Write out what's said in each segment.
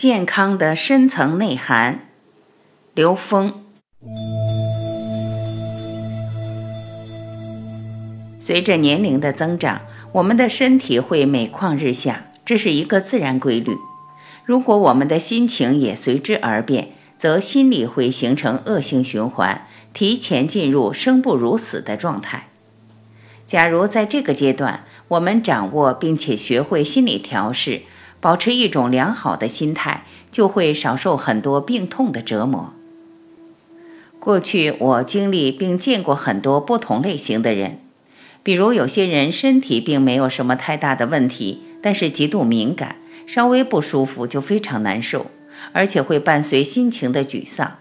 健康的深层内涵，刘峰。随着年龄的增长，我们的身体会每况日下，这是一个自然规律。如果我们的心情也随之而变，则心理会形成恶性循环，提前进入生不如死的状态。假如在这个阶段，我们掌握并且学会心理调试。保持一种良好的心态，就会少受很多病痛的折磨。过去我经历并见过很多不同类型的人，比如有些人身体并没有什么太大的问题，但是极度敏感，稍微不舒服就非常难受，而且会伴随心情的沮丧。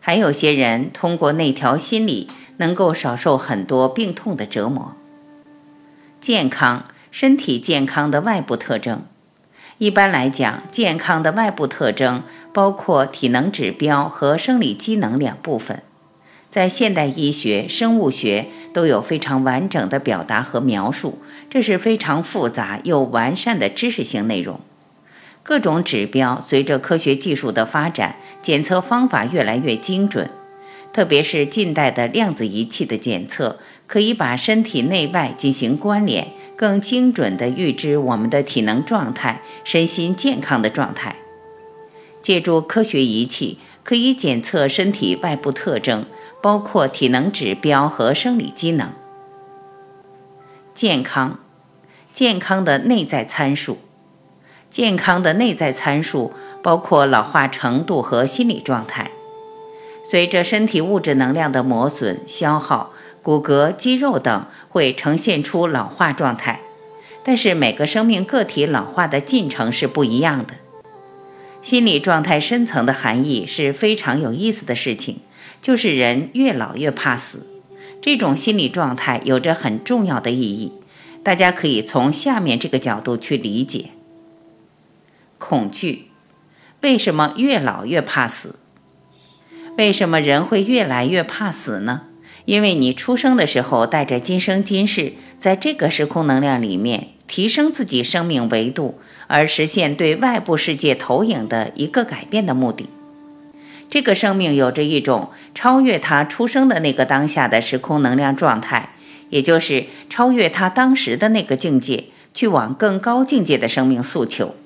还有些人通过内调心理，能够少受很多病痛的折磨。健康，身体健康的外部特征。一般来讲，健康的外部特征包括体能指标和生理机能两部分，在现代医学、生物学都有非常完整的表达和描述。这是非常复杂又完善的知识性内容。各种指标随着科学技术的发展，检测方法越来越精准，特别是近代的量子仪器的检测，可以把身体内外进行关联。更精准地预知我们的体能状态、身心健康的状态。借助科学仪器，可以检测身体外部特征，包括体能指标和生理机能。健康，健康的内在参数。健康的内在参数包括老化程度和心理状态。随着身体物质能量的磨损、消耗。骨骼、肌肉等会呈现出老化状态，但是每个生命个体老化的进程是不一样的。心理状态深层的含义是非常有意思的事情，就是人越老越怕死。这种心理状态有着很重要的意义，大家可以从下面这个角度去理解：恐惧。为什么越老越怕死？为什么人会越来越怕死呢？因为你出生的时候带着今生今世，在这个时空能量里面提升自己生命维度，而实现对外部世界投影的一个改变的目的。这个生命有着一种超越他出生的那个当下的时空能量状态，也就是超越他当时的那个境界，去往更高境界的生命诉求。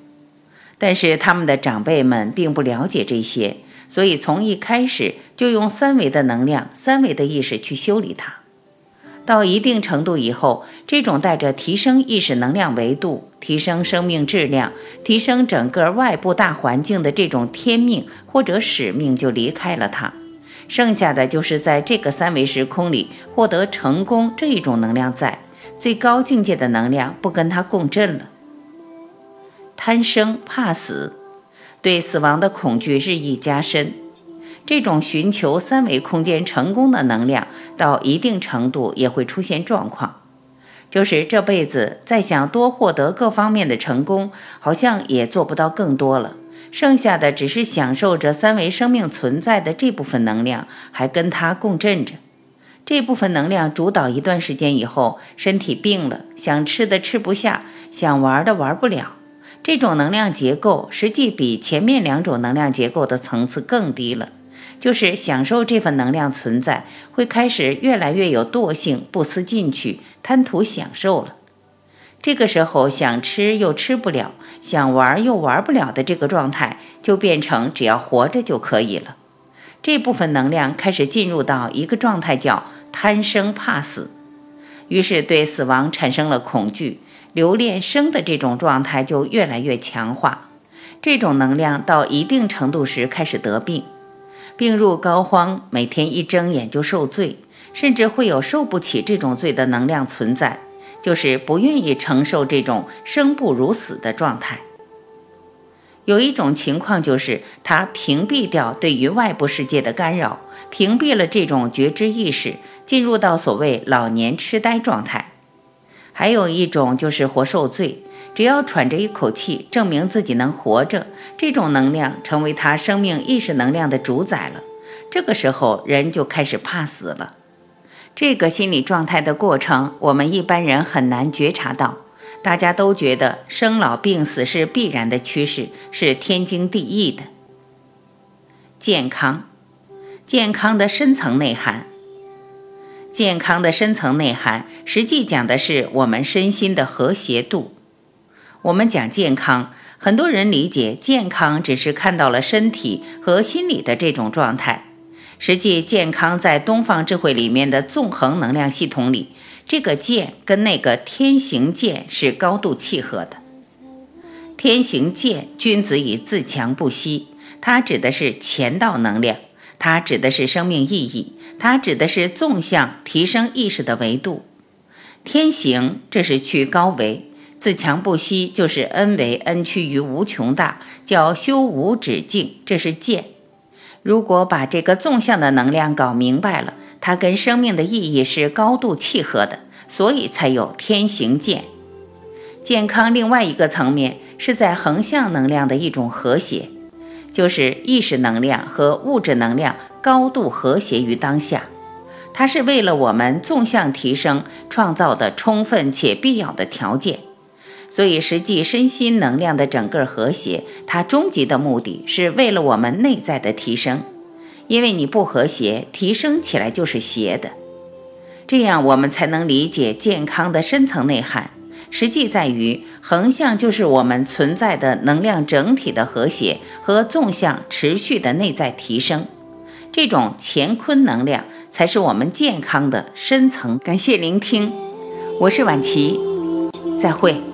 但是他们的长辈们并不了解这些。所以，从一开始就用三维的能量、三维的意识去修理它。到一定程度以后，这种带着提升意识能量维度、提升生命质量、提升整个外部大环境的这种天命或者使命就离开了它，剩下的就是在这个三维时空里获得成功这一种能量，在最高境界的能量不跟它共振了。贪生怕死。对死亡的恐惧日益加深，这种寻求三维空间成功的能量，到一定程度也会出现状况，就是这辈子再想多获得各方面的成功，好像也做不到更多了。剩下的只是享受着三维生命存在的这部分能量，还跟它共振着。这部分能量主导一段时间以后，身体病了，想吃的吃不下，想玩的玩不了。这种能量结构实际比前面两种能量结构的层次更低了，就是享受这份能量存在，会开始越来越有惰性，不思进取，贪图享受了。这个时候想吃又吃不了，想玩又玩不了的这个状态，就变成只要活着就可以了。这部分能量开始进入到一个状态，叫贪生怕死，于是对死亡产生了恐惧。留恋生的这种状态就越来越强化，这种能量到一定程度时开始得病，病入膏肓，每天一睁眼就受罪，甚至会有受不起这种罪的能量存在，就是不愿意承受这种生不如死的状态。有一种情况就是他屏蔽掉对于外部世界的干扰，屏蔽了这种觉知意识，进入到所谓老年痴呆状态。还有一种就是活受罪，只要喘着一口气，证明自己能活着，这种能量成为他生命意识能量的主宰了。这个时候，人就开始怕死了。这个心理状态的过程，我们一般人很难觉察到。大家都觉得生老病死是必然的趋势，是天经地义的。健康，健康的深层内涵。健康的深层内涵，实际讲的是我们身心的和谐度。我们讲健康。很多人理解健康只是看到了身体和心理的这种状态，实际健康在东方智慧里面的纵横能量系统里，这个健跟那个天行健是高度契合的。天行健，君子以自强不息，它指的是前道能量，它指的是生命意义，它指的是纵向提升意识的维度。天行，这是去高维。自强不息，就是恩为恩趋于无穷大，叫修无止境，这是见。如果把这个纵向的能量搞明白了，它跟生命的意义是高度契合的，所以才有天行健。健康另外一个层面是在横向能量的一种和谐，就是意识能量和物质能量高度和谐于当下，它是为了我们纵向提升创造的充分且必要的条件。所以，实际身心能量的整个和谐，它终极的目的是为了我们内在的提升。因为你不和谐，提升起来就是邪的。这样，我们才能理解健康的深层内涵。实际在于横向就是我们存在的能量整体的和谐和纵向持续的内在提升。这种乾坤能量才是我们健康的深层。感谢聆听，我是婉琪，再会。